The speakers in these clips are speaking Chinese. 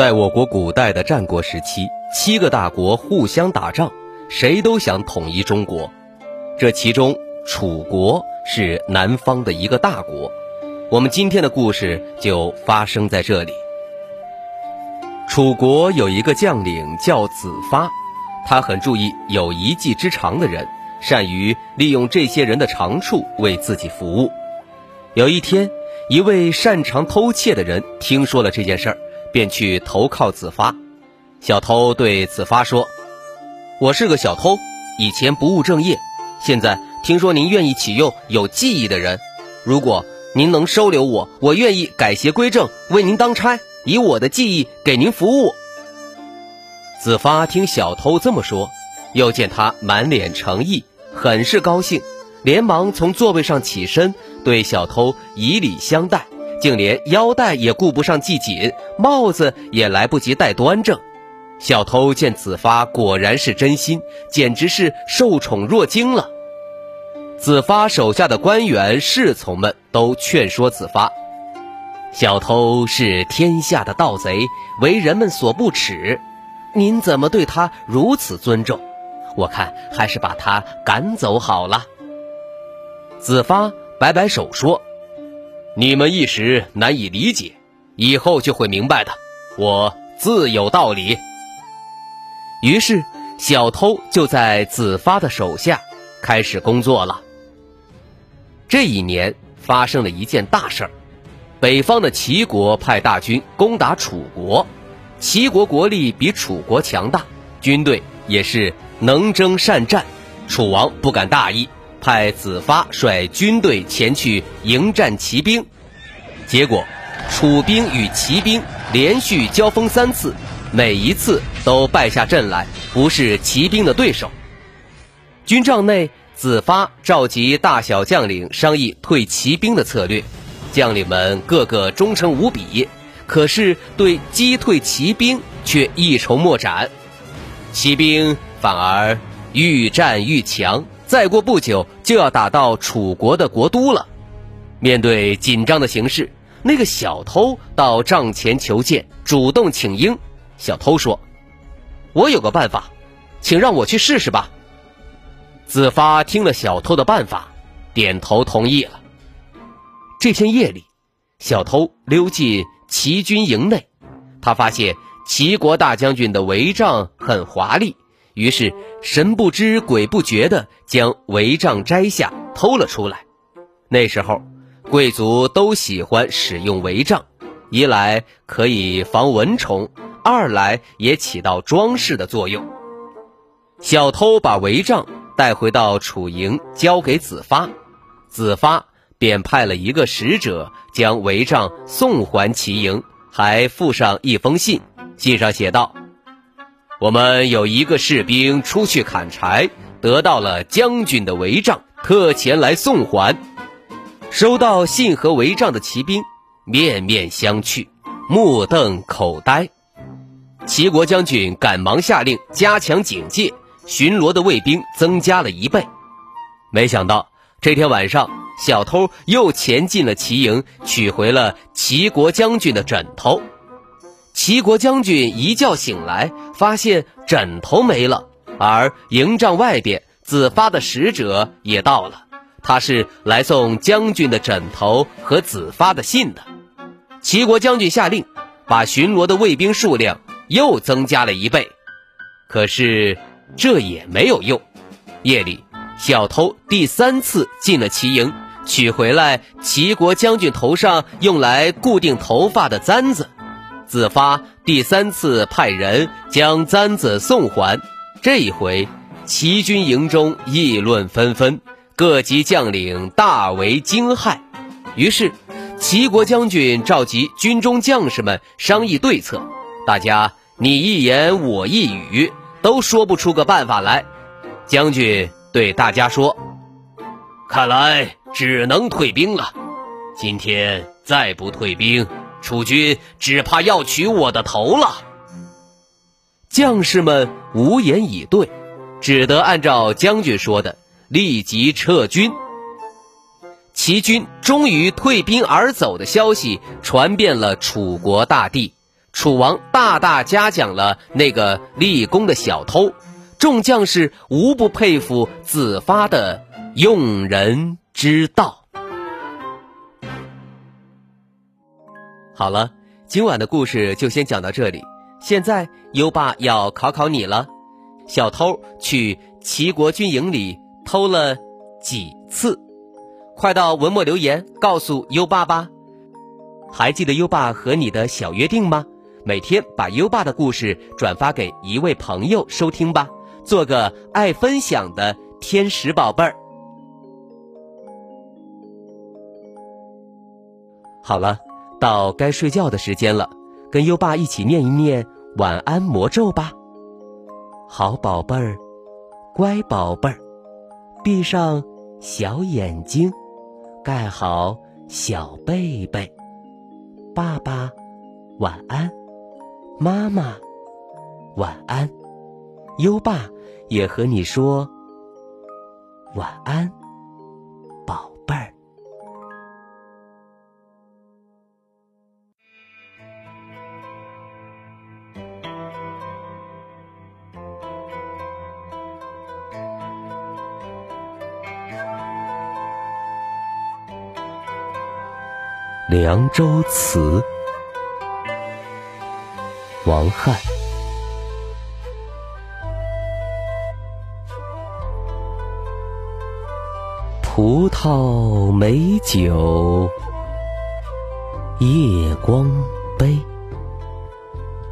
在我国古代的战国时期，七个大国互相打仗，谁都想统一中国。这其中，楚国是南方的一个大国。我们今天的故事就发生在这里。楚国有一个将领叫子发，他很注意有一技之长的人，善于利用这些人的长处为自己服务。有一天，一位擅长偷窃的人听说了这件事儿。便去投靠子发。小偷对子发说：“我是个小偷，以前不务正业。现在听说您愿意启用有技艺的人，如果您能收留我，我愿意改邪归正，为您当差，以我的技艺给您服务。”子发听小偷这么说，又见他满脸诚意，很是高兴，连忙从座位上起身，对小偷以礼相待。竟连腰带也顾不上系紧，帽子也来不及戴端正。小偷见子发果然是真心，简直是受宠若惊了。子发手下的官员侍从们都劝说子发：“小偷是天下的盗贼，为人们所不齿，您怎么对他如此尊重？我看还是把他赶走好了。”子发摆摆手说。你们一时难以理解，以后就会明白的。我自有道理。于是，小偷就在子发的手下开始工作了。这一年发生了一件大事儿：北方的齐国派大军攻打楚国，齐国国力比楚国强大，军队也是能征善战。楚王不敢大意。派子发率军队前去迎战骑兵，结果楚兵与骑兵连续交锋三次，每一次都败下阵来，不是骑兵的对手。军帐内，子发召集大小将领商议退骑兵的策略，将领们个个忠诚无比，可是对击退骑兵却一筹莫展，骑兵反而愈战愈强。再过不久就要打到楚国的国都了。面对紧张的形势，那个小偷到帐前求见，主动请缨。小偷说：“我有个办法，请让我去试试吧。”子发听了小偷的办法，点头同意了。这天夜里，小偷溜进齐军营内，他发现齐国大将军的帷帐很华丽。于是神不知鬼不觉地将帷帐摘下，偷了出来。那时候，贵族都喜欢使用帷帐，一来可以防蚊虫，二来也起到装饰的作用。小偷把帷帐带回到楚营，交给子发，子发便派了一个使者将帷帐送还齐营，还附上一封信，信上写道。我们有一个士兵出去砍柴，得到了将军的帷帐，特前来送还。收到信和帷帐的骑兵面面相觑，目瞪口呆。齐国将军赶忙下令加强警戒，巡逻的卫兵增加了一倍。没想到这天晚上，小偷又潜进了齐营，取回了齐国将军的枕头。齐国将军一觉醒来，发现枕头没了，而营帐外边子发的使者也到了，他是来送将军的枕头和子发的信的。齐国将军下令，把巡逻的卫兵数量又增加了一倍，可是这也没有用。夜里，小偷第三次进了齐营，取回来齐国将军头上用来固定头发的簪子。子发第三次派人将簪子送还，这一回，齐军营中议论纷纷，各级将领大为惊骇。于是，齐国将军召集军中将士们商议对策，大家你一言我一语，都说不出个办法来。将军对大家说：“看来只能退兵了。今天再不退兵，楚军只怕要取我的头了。”将士们无言以对，只得按照将军说的，立即撤军。齐军终于退兵而走的消息传遍了楚国大地，楚王大大嘉奖了那个立功的小偷，众将士无不佩服子发的用人之道。好了，今晚的故事就先讲到这里。现在优爸要考考你了：小偷去齐国军营里偷了几次？快到文末留言告诉优爸吧！还记得优爸和你的小约定吗？每天把优爸的故事转发给一位朋友收听吧，做个爱分享的天使宝贝儿。好了，到该睡觉的时间了，跟优爸一起念一念晚安魔咒吧。好宝贝儿，乖宝贝儿，闭上小眼睛。盖好小被被，爸爸晚安，妈妈晚安，优爸也和你说晚安，凉州词》王翰，葡萄美酒夜光杯，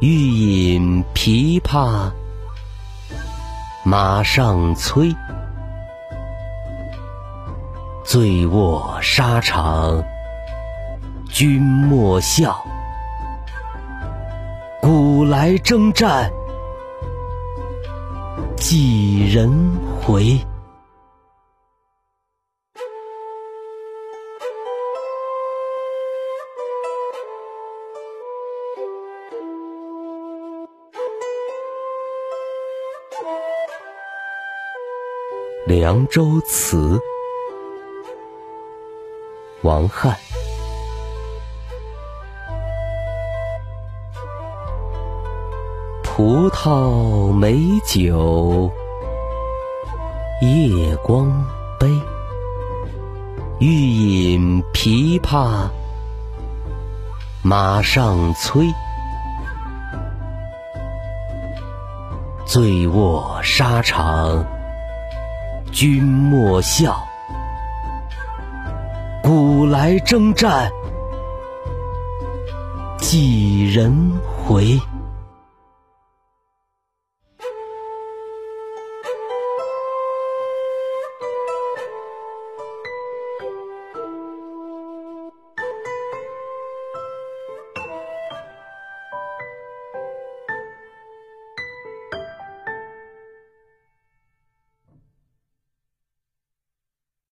欲饮琵琶马上催，醉卧沙场。君莫笑，古来征战几人回？《凉州词》王翰。葡萄美酒夜光杯，欲饮琵琶马上催。醉卧沙场君莫笑，古来征战几人回？